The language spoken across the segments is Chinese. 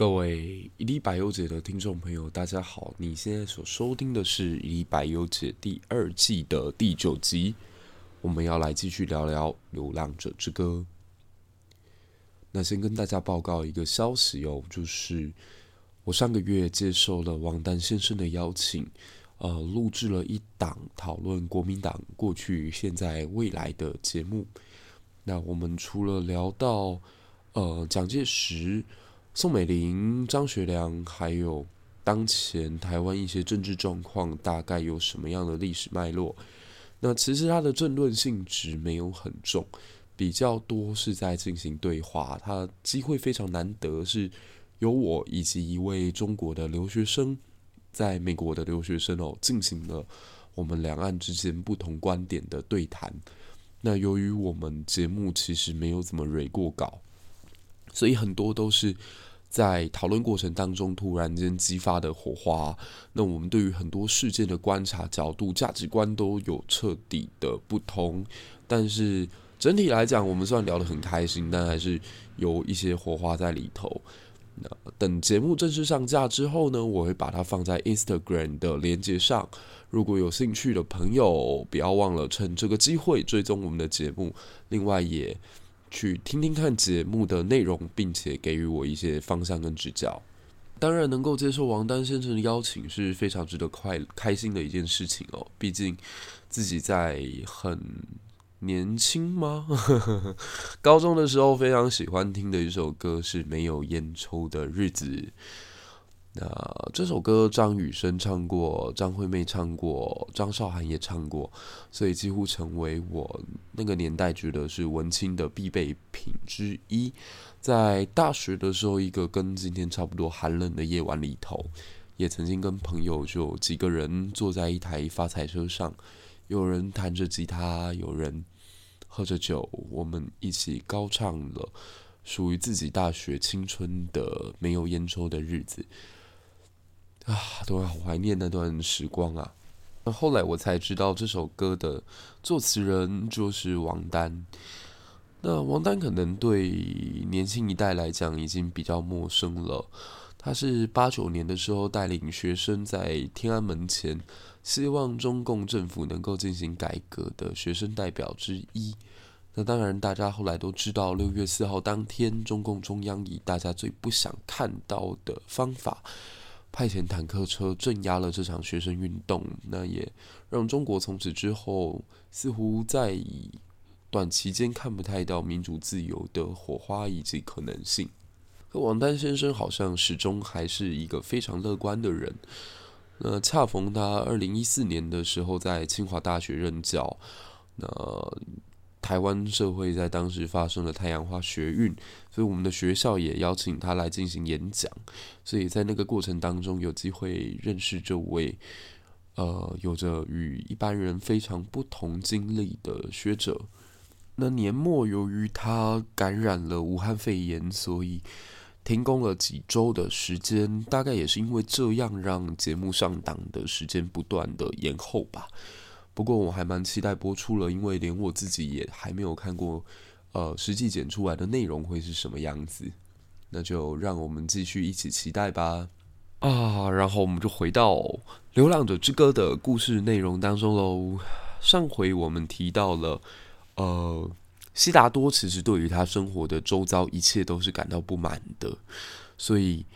各位一粒百忧解的听众朋友，大家好！你现在所收听的是《一粒百忧解》第二季的第九集，我们要来继续聊聊《流浪者之歌》。那先跟大家报告一个消息哦，就是我上个月接受了王丹先生的邀请，呃，录制了一档讨论国民党过去、现在、未来的节目。那我们除了聊到呃蒋介石、宋美龄、张学良，还有当前台湾一些政治状况，大概有什么样的历史脉络？那其实他的政论性质没有很重，比较多是在进行对话。他机会非常难得，是由我以及一位中国的留学生，在美国的留学生哦，进行了我们两岸之间不同观点的对谈。那由于我们节目其实没有怎么蕊过稿，所以很多都是在讨论过程当中突然间激发的火花。那我们对于很多事件的观察角度、价值观都有彻底的不同。但是整体来讲，我们虽然聊得很开心，但还是有一些火花在里头。那等节目正式上架之后呢，我会把它放在 Instagram 的链接上。如果有兴趣的朋友，不要忘了趁这个机会追踪我们的节目。另外，也去听听看节目的内容，并且给予我一些方向跟指教。当然，能够接受王丹先生的邀请是非常值得快开心的一件事情哦。毕竟自己在很年轻吗？高中的时候非常喜欢听的一首歌是《没有烟抽的日子》。那这首歌张雨生唱过，张惠妹唱过，张韶涵也唱过，所以几乎成为我那个年代觉得是文青的必备品之一。在大学的时候，一个跟今天差不多寒冷的夜晚里头，也曾经跟朋友就几个人坐在一台发财车上，有人弹着吉他，有人喝着酒，我们一起高唱了属于自己大学青春的没有烟抽的日子。啊，都好怀念那段时光啊！那后来我才知道，这首歌的作词人就是王丹。那王丹可能对年轻一代来讲已经比较陌生了。他是八九年的时候带领学生在天安门前，希望中共政府能够进行改革的学生代表之一。那当然，大家后来都知道，六月四号当天，中共中央以大家最不想看到的方法。派遣坦克车镇压了这场学生运动，那也让中国从此之后似乎在短期间看不太到民主自由的火花以及可能性。可王丹先生好像始终还是一个非常乐观的人。那恰逢他二零一四年的时候在清华大学任教，那。台湾社会在当时发生了太阳花学运，所以我们的学校也邀请他来进行演讲。所以在那个过程当中，有机会认识这位呃有着与一般人非常不同经历的学者。那年末由于他感染了武汉肺炎，所以停工了几周的时间。大概也是因为这样，让节目上档的时间不断的延后吧。不过我还蛮期待播出了，因为连我自己也还没有看过，呃，实际剪出来的内容会是什么样子，那就让我们继续一起期待吧。啊，然后我们就回到《流浪者之歌》的故事内容当中喽。上回我们提到了，呃，悉达多其实对于他生活的周遭一切都是感到不满的，所以。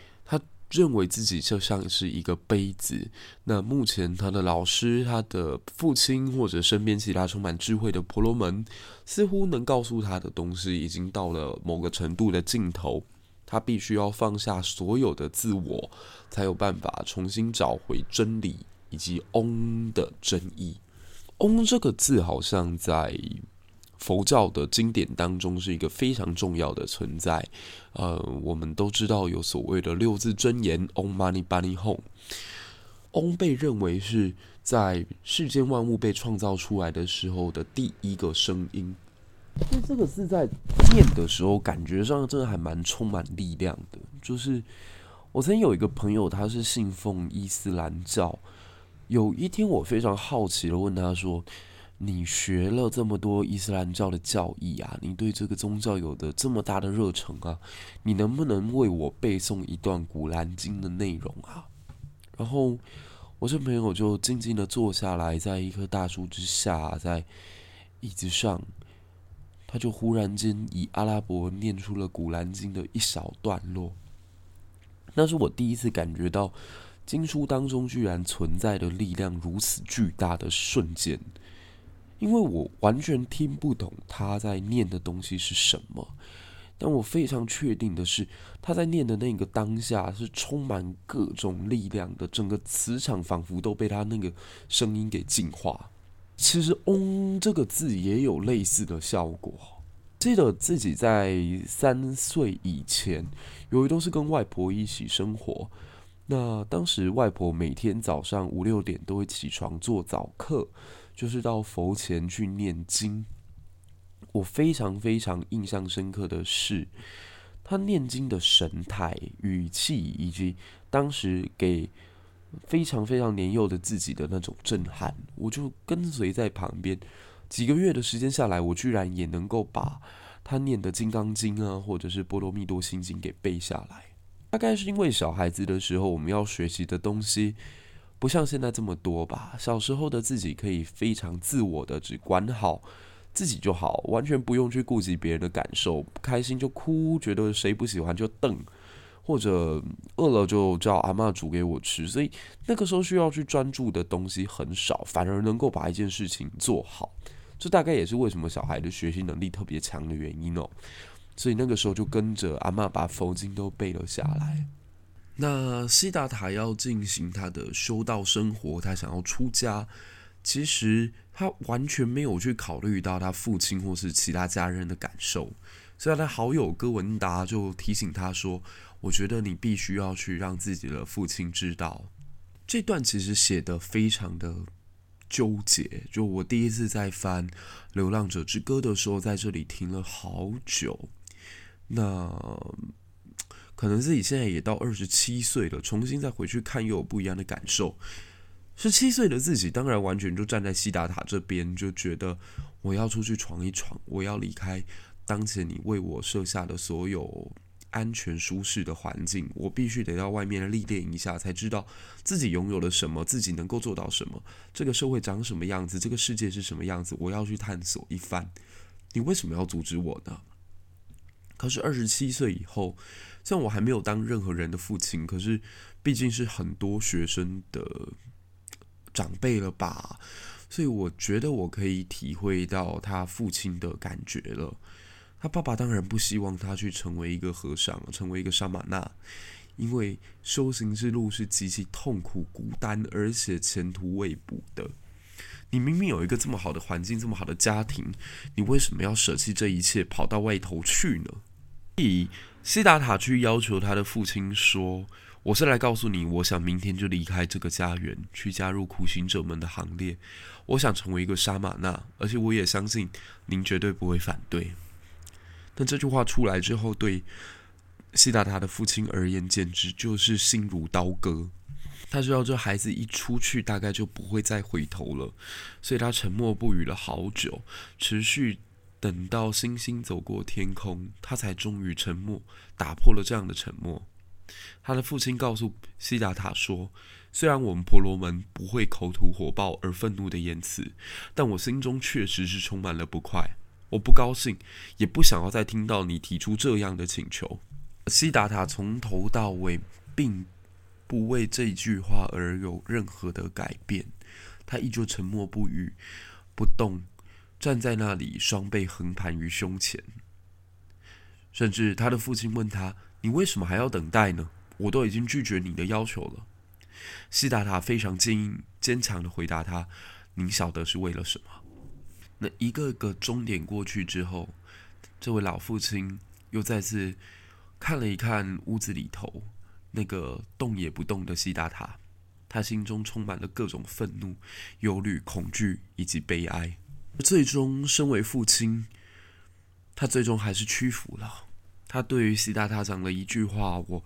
认为自己就像是一个杯子。那目前他的老师、他的父亲或者身边其他充满智慧的婆罗门，似乎能告诉他的东西已经到了某个程度的尽头。他必须要放下所有的自我，才有办法重新找回真理以及“嗡”的真意。“嗡”这个字好像在。佛教的经典当中是一个非常重要的存在，呃，我们都知道有所谓的六字真言 Om Mani Padme Hum，嗡被认为是在世间万物被创造出来的时候的第一个声音，所以这个字在念的时候，感觉上真的还蛮充满力量的。就是我曾经有一个朋友，他是信奉伊斯兰教，有一天我非常好奇的问他说。你学了这么多伊斯兰教的教义啊，你对这个宗教有的这么大的热忱啊，你能不能为我背诵一段古兰经的内容啊？然后我这朋友就静静的坐下来，在一棵大树之下，在椅子上，他就忽然间以阿拉伯念出了古兰经的一小段落。那是我第一次感觉到经书当中居然存在的力量如此巨大的瞬间。因为我完全听不懂他在念的东西是什么，但我非常确定的是，他在念的那个当下是充满各种力量的，整个磁场仿佛都被他那个声音给净化。其实“嗡”这个字也有类似的效果。记得自己在三岁以前，由于都是跟外婆一起生活，那当时外婆每天早上五六点都会起床做早课。就是到佛前去念经，我非常非常印象深刻的是，他念经的神态、语气，以及当时给非常非常年幼的自己的那种震撼，我就跟随在旁边。几个月的时间下来，我居然也能够把他念的《金刚经》啊，或者是《波罗蜜多心经》给背下来。大概是因为小孩子的时候，我们要学习的东西。不像现在这么多吧。小时候的自己可以非常自我的，只管好自己就好，完全不用去顾及别人的感受。不开心就哭，觉得谁不喜欢就瞪，或者饿了就叫阿嬷煮给我吃。所以那个时候需要去专注的东西很少，反而能够把一件事情做好。这大概也是为什么小孩的学习能力特别强的原因哦。所以那个时候就跟着阿嬷把佛经都背了下来。那悉达塔要进行他的修道生活，他想要出家，其实他完全没有去考虑到他父亲或是其他家人的感受。所以他的好友戈文达就提醒他说：“我觉得你必须要去让自己的父亲知道。”这段其实写得非常的纠结。就我第一次在翻《流浪者之歌》的时候，在这里停了好久。那。可能自己现在也到二十七岁了，重新再回去看又有不一样的感受。十七岁的自己当然完全就站在西达塔这边，就觉得我要出去闯一闯，我要离开当前你为我设下的所有安全舒适的环境，我必须得到外面历练一下，才知道自己拥有了什么，自己能够做到什么，这个社会长什么样子，这个世界是什么样子，我要去探索一番。你为什么要阻止我呢？可是二十七岁以后。虽然我还没有当任何人的父亲，可是毕竟是很多学生的长辈了吧，所以我觉得我可以体会到他父亲的感觉了。他爸爸当然不希望他去成为一个和尚，成为一个沙玛纳，因为修行之路是极其痛苦、孤单，而且前途未卜的。你明明有一个这么好的环境，这么好的家庭，你为什么要舍弃这一切，跑到外头去呢？以西达塔去要求他的父亲说：“我是来告诉你，我想明天就离开这个家园，去加入苦行者们的行列。我想成为一个沙玛纳，而且我也相信您绝对不会反对。”但这句话出来之后，对西达塔的父亲而言，简直就是心如刀割。他知道这孩子一出去，大概就不会再回头了，所以他沉默不语了好久，持续。等到星星走过天空，他才终于沉默，打破了这样的沉默。他的父亲告诉悉达塔说：“虽然我们婆罗门不会口吐火爆而愤怒的言辞，但我心中确实是充满了不快。我不高兴，也不想要再听到你提出这样的请求。”悉达塔从头到尾并不为这句话而有任何的改变，他依旧沉默不语，不动。站在那里，双臂横盘于胸前。甚至他的父亲问他：“你为什么还要等待呢？我都已经拒绝你的要求了。”悉达塔非常坚硬、坚强地回答他：“您晓得是为了什么？”那一个个钟点过去之后，这位老父亲又再次看了一看屋子里头那个动也不动的西达塔，他心中充满了各种愤怒、忧虑、恐惧以及悲哀。最终，身为父亲，他最终还是屈服了。他对于悉达塔讲了一句话，我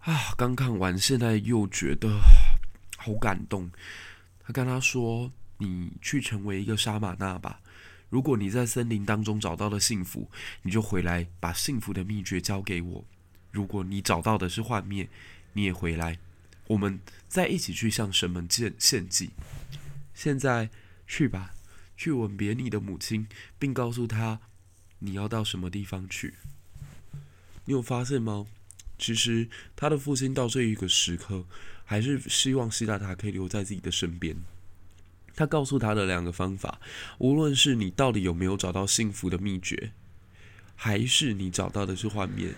啊，刚看完，现在又觉得好感动。他跟他说：“你去成为一个沙玛纳吧。如果你在森林当中找到了幸福，你就回来把幸福的秘诀交给我。如果你找到的是幻灭，你也回来，我们再一起去向神们献献祭。现在去吧，去吻别你的母亲，并告诉她你要到什么地方去。你有发现吗？其实他的父亲到这一个时刻，还是希望希达塔可以留在自己的身边。他告诉他的两个方法，无论是你到底有没有找到幸福的秘诀，还是你找到的是幻灭，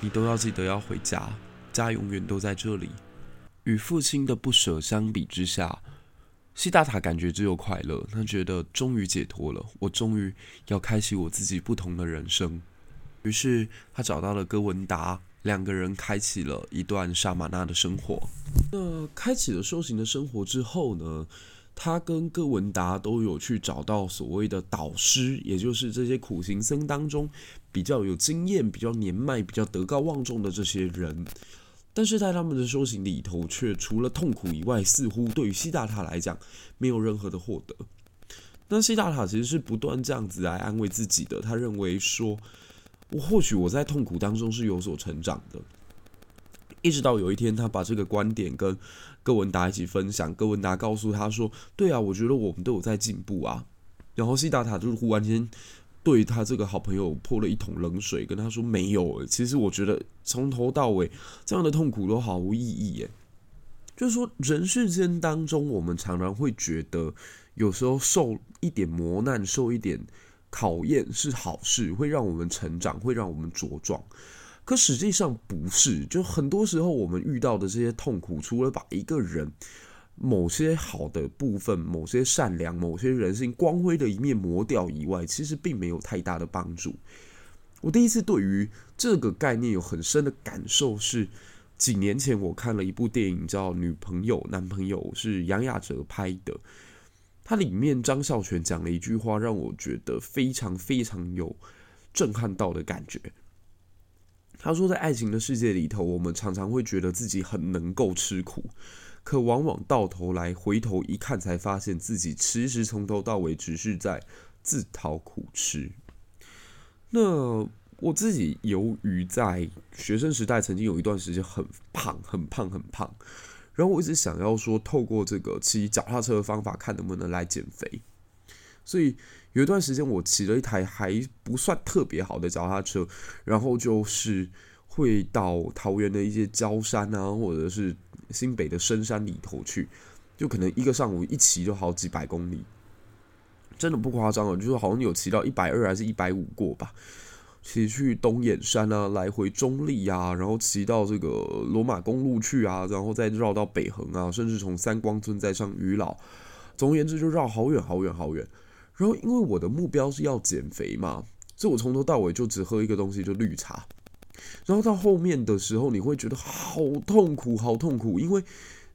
你都要记得要回家，家永远都在这里。与父亲的不舍相比之下，西达塔感觉只有快乐。他觉得终于解脱了，我终于要开启我自己不同的人生。于是他找到了哥文达，两个人开启了一段沙玛纳的生活。那开启了修行的生活之后呢？他跟哥文达都有去找到所谓的导师，也就是这些苦行僧当中比较有经验、比较年迈、比较德高望重的这些人。但是在他们的修行里头，却除了痛苦以外，似乎对于悉达塔来讲没有任何的获得。那悉达塔其实是不断这样子来安慰自己的，他认为说，我或许我在痛苦当中是有所成长的。一直到有一天，他把这个观点跟哥文达一起分享。哥文达告诉他说：“对啊，我觉得我们都有在进步啊。”然后悉达塔就是忽然间对他这个好朋友泼了一桶冷水，跟他说：“没有，其实我觉得从头到尾这样的痛苦都毫无意义。”耶，就是说人世间当中，我们常常会觉得有时候受一点磨难、受一点考验是好事，会让我们成长，会让我们茁壮。可实际上不是，就很多时候我们遇到的这些痛苦，除了把一个人某些好的部分、某些善良、某些人性光辉的一面磨掉以外，其实并没有太大的帮助。我第一次对于这个概念有很深的感受是，几年前我看了一部电影叫《女朋友男朋友》，是杨雅哲拍的。它里面张孝全讲了一句话，让我觉得非常非常有震撼到的感觉。他说，在爱情的世界里头，我们常常会觉得自己很能够吃苦，可往往到头来回头一看，才发现自己其实从头到尾只是在自讨苦吃。那我自己由于在学生时代曾经有一段时间很胖、很胖、很胖，然后我一直想要说，透过这个骑脚踏车的方法，看能不能来减肥，所以。有一段时间，我骑了一台还不算特别好的脚踏车，然后就是会到桃园的一些郊山啊，或者是新北的深山里头去，就可能一个上午一骑就好几百公里，真的不夸张了，就是好像有骑到一百二还是一百五过吧。骑去东眼山啊，来回中立啊，然后骑到这个罗马公路去啊，然后再绕到北横啊，甚至从三光村再上鱼老，总而言之就绕好远好远好远。然后，因为我的目标是要减肥嘛，所以我从头到尾就只喝一个东西，就绿茶。然后到后面的时候，你会觉得好痛苦，好痛苦，因为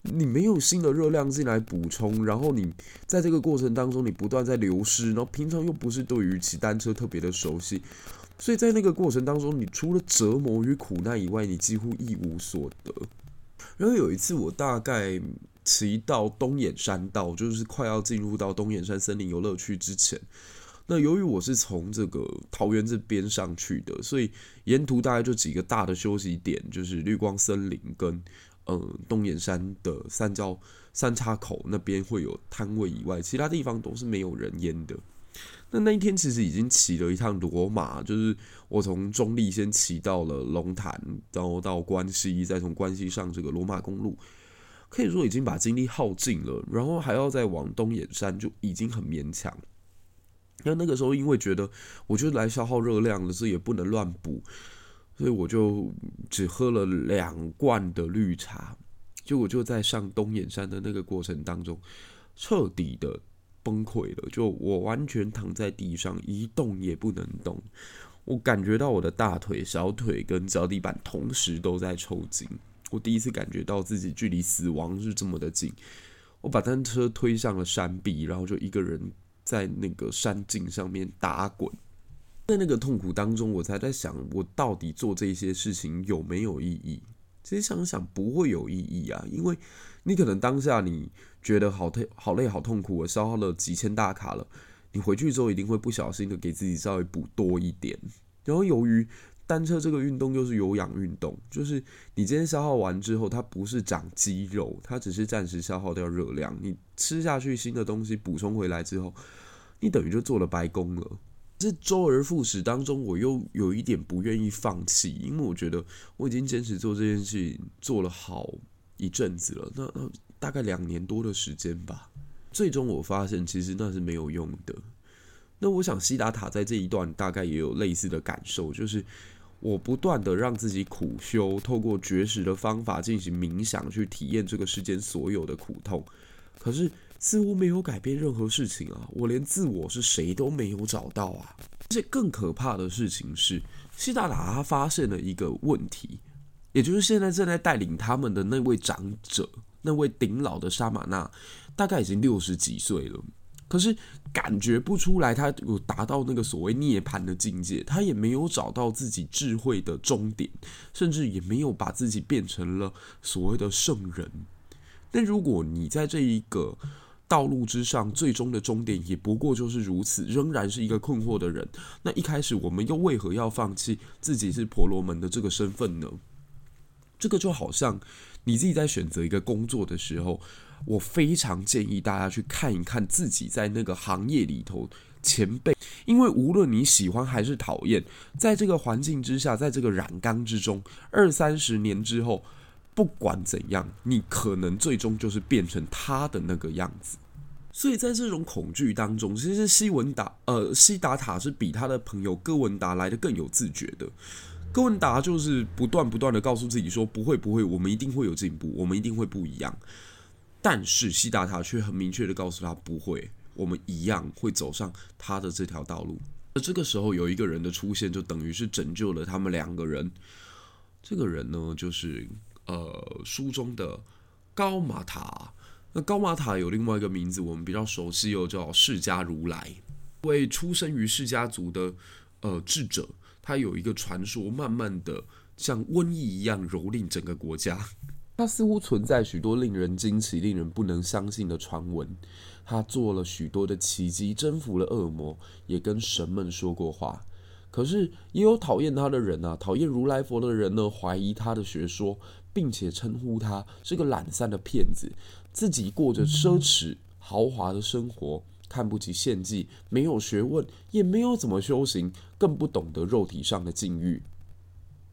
你没有新的热量进来补充，然后你在这个过程当中，你不断在流失，然后平常又不是对于骑单车特别的熟悉，所以在那个过程当中，你除了折磨与苦难以外，你几乎一无所得。然后有一次，我大概。骑到东眼山道，就是快要进入到东眼山森林游乐区之前。那由于我是从这个桃园这边上去的，所以沿途大概就几个大的休息点，就是绿光森林跟嗯东眼山的三交三岔口那边会有摊位以外，其他地方都是没有人烟的。那那一天其实已经骑了一趟罗马，就是我从中立先骑到了龙潭，然后到关西，再从关西上这个罗马公路。可以说已经把精力耗尽了，然后还要再往东眼山，就已经很勉强。那那个时候，因为觉得我就来消耗热量了，所以也不能乱补，所以我就只喝了两罐的绿茶。结果就在上东眼山的那个过程当中，彻底的崩溃了。就我完全躺在地上，一动也不能动。我感觉到我的大腿、小腿跟脚底板同时都在抽筋。我第一次感觉到自己距离死亡是这么的近。我把单车推上了山壁，然后就一个人在那个山径上面打滚。在那个痛苦当中，我才在想，我到底做这些事情有没有意义？其实想想不会有意义啊，因为你可能当下你觉得好累、好累、好痛苦，我消耗了几千大卡了，你回去之后一定会不小心的给自己稍微补多一点。然后由于单车这个运动又是有氧运动，就是你今天消耗完之后，它不是长肌肉，它只是暂时消耗掉热量。你吃下去新的东西补充回来之后，你等于就做了白工了。这周而复始当中，我又有一点不愿意放弃，因为我觉得我已经坚持做这件事情做了好一阵子了，那那大概两年多的时间吧。最终我发现，其实那是没有用的。那我想，西达塔在这一段大概也有类似的感受，就是我不断的让自己苦修，透过绝食的方法进行冥想，去体验这个世间所有的苦痛，可是。似乎没有改变任何事情啊！我连自我是谁都没有找到啊！而且更可怕的事情是，西达塔他发现了一个问题，也就是现在正在带领他们的那位长者，那位顶老的沙玛纳，大概已经六十几岁了，可是感觉不出来他有达到那个所谓涅槃的境界，他也没有找到自己智慧的终点，甚至也没有把自己变成了所谓的圣人。但如果你在这一个道路之上，最终的终点也不过就是如此，仍然是一个困惑的人。那一开始我们又为何要放弃自己是婆罗门的这个身份呢？这个就好像你自己在选择一个工作的时候，我非常建议大家去看一看自己在那个行业里头前辈，因为无论你喜欢还是讨厌，在这个环境之下，在这个染缸之中，二三十年之后。不管怎样，你可能最终就是变成他的那个样子。所以在这种恐惧当中，其实西文达呃西达塔是比他的朋友哥文达来的更有自觉的。哥文达就是不断不断的告诉自己说：“不会不会，我们一定会有进步，我们一定会不一样。”但是西达塔却很明确的告诉他：“不会，我们一样会走上他的这条道路。”而这个时候有一个人的出现，就等于是拯救了他们两个人。这个人呢，就是。呃，书中的高玛塔，那高玛塔有另外一个名字，我们比较熟悉，又叫释迦如来。为出生于释迦族的呃智者，他有一个传说，慢慢的像瘟疫一样蹂躏整个国家。他似乎存在许多令人惊奇、令人不能相信的传闻。他做了许多的奇迹，征服了恶魔，也跟神们说过话。可是也有讨厌他的人啊，讨厌如来佛的人呢，怀疑他的学说。并且称呼他是个懒散的骗子，自己过着奢侈豪华的生活，看不起献祭，没有学问，也没有怎么修行，更不懂得肉体上的境遇。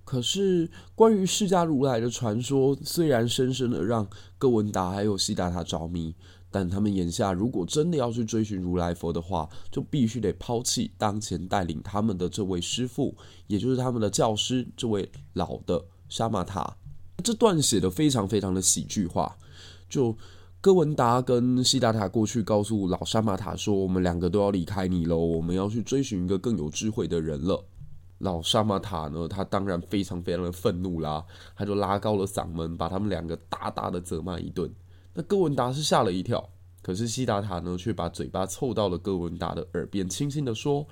可是，关于释迦如来的传说，虽然深深的让哥文达还有悉达塔着迷，但他们眼下如果真的要去追寻如来佛的话，就必须得抛弃当前带领他们的这位师父，也就是他们的教师，这位老的沙玛塔。这段写的非常非常的喜剧化，就哥文达跟西达塔过去告诉老沙马塔说：“我们两个都要离开你喽，我们要去追寻一个更有智慧的人了。”老沙马塔呢，他当然非常非常的愤怒啦，他就拉高了嗓门，把他们两个大大的责骂一顿。那哥文达是吓了一跳，可是西达塔呢，却把嘴巴凑到了哥文达的耳边，轻轻的说：“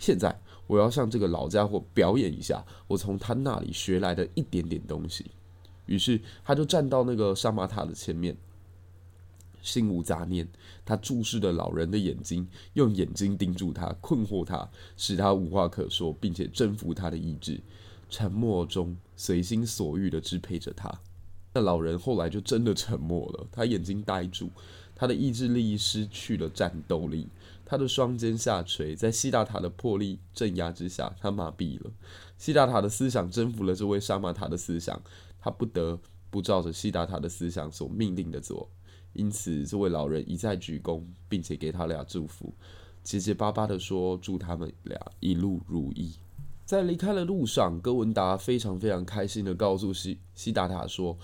现在我要向这个老家伙表演一下，我从他那里学来的一点点东西。”于是他就站到那个沙马塔的前面，心无杂念。他注视着老人的眼睛，用眼睛盯住他，困惑他，使他无话可说，并且征服他的意志。沉默中，随心所欲地支配着他。那老人后来就真的沉默了，他眼睛呆住，他的意志力失去了战斗力，他的双肩下垂，在西达塔的魄力镇压之下，他麻痹了。西达塔的思想征服了这位沙玛塔的思想。他不得不照着西达塔的思想所命令的做，因此这位老人一再鞠躬，并且给他俩祝福，结结巴巴的说：“祝他们俩一路如意。”在离开的路上，哥文达非常非常开心的告诉西西达塔说：“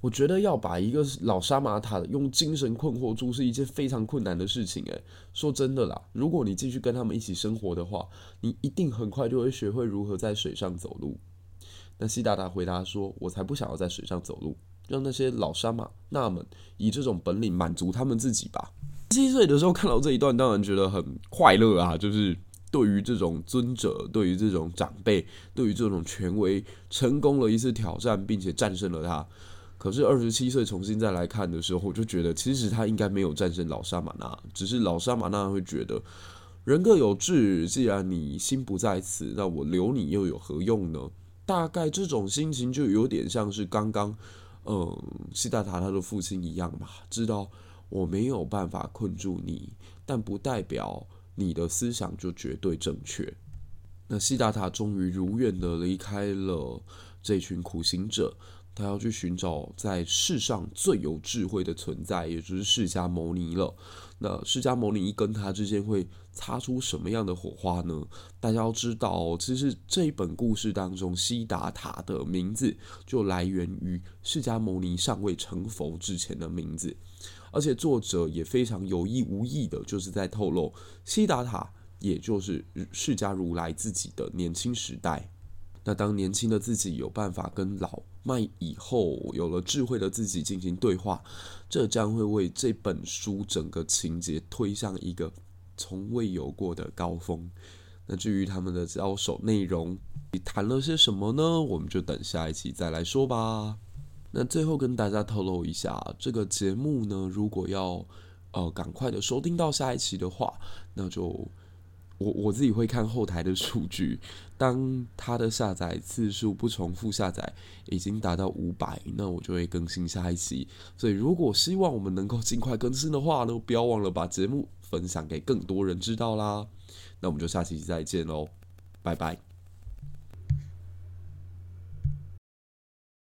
我觉得要把一个老沙马塔用精神困惑住是一件非常困难的事情。诶，说真的啦，如果你继续跟他们一起生活的话，你一定很快就会学会如何在水上走路。”那西达塔回答说：“我才不想要在水上走路，让那些老沙玛纳们以这种本领满足他们自己吧。”七岁的时候看到这一段，当然觉得很快乐啊，就是对于这种尊者，对于这种长辈，对于这种权威，成功了一次挑战，并且战胜了他。可是二十七岁重新再来看的时候，我就觉得其实他应该没有战胜老沙马纳，只是老沙马纳会觉得人各有志，既然你心不在此，那我留你又有何用呢？大概这种心情就有点像是刚刚，嗯，西达塔他的父亲一样吧，知道我没有办法困住你，但不代表。你的思想就绝对正确。那西达塔终于如愿的离开了这群苦行者，他要去寻找在世上最有智慧的存在，也就是释迦牟尼了。那释迦牟尼跟他之间会擦出什么样的火花呢？大家要知道，其实这一本故事当中，悉达塔的名字就来源于释迦牟尼尚未成佛之前的名字。而且作者也非常有意无意的，就是在透露悉达塔，也就是释迦如来自己的年轻时代。那当年轻的自己有办法跟老迈以后有了智慧的自己进行对话，这将会为这本书整个情节推向一个从未有过的高峰。那至于他们的交手内容，你谈了些什么呢？我们就等下一期再来说吧。那最后跟大家透露一下，这个节目呢，如果要呃赶快的收听到下一期的话，那就我我自己会看后台的数据，当它的下载次数不重复下载已经达到五百，那我就会更新下一期。所以如果希望我们能够尽快更新的话呢，不要忘了把节目分享给更多人知道啦。那我们就下期再见喽，拜拜。